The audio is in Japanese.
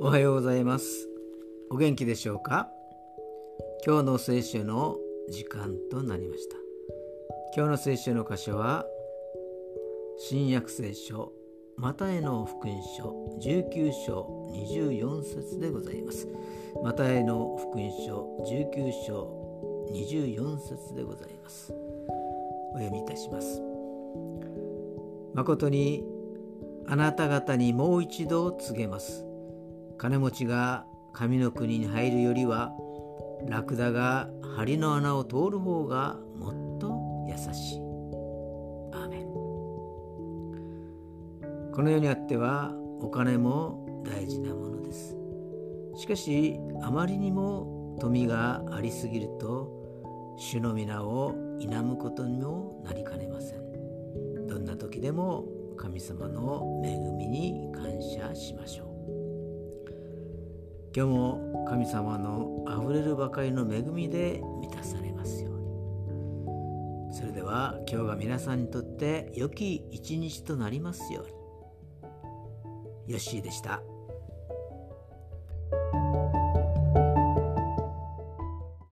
おはようございます。お元気でしょうか？今日の聖書の時間となりました。今日の聖書の箇所は新約聖書マタイの福音書19章24節でございます。マタイの福音書19章24節でございます。お読みいたします。誠にあなた方にもう一度告げます。金持ちが神の国に入るよりはラクダが針の穴を通る方がもっと優しい。アーメンこの世にあってはお金も大事なものです。しかしあまりにも富がありすぎると主の皆を否むことにもなりかねません。どんな時でも神様の恵み今日も神様のあふれるばかりの恵みで満たされますようにそれでは今日が皆さんにとって良き一日となりますようにヨッシーでした。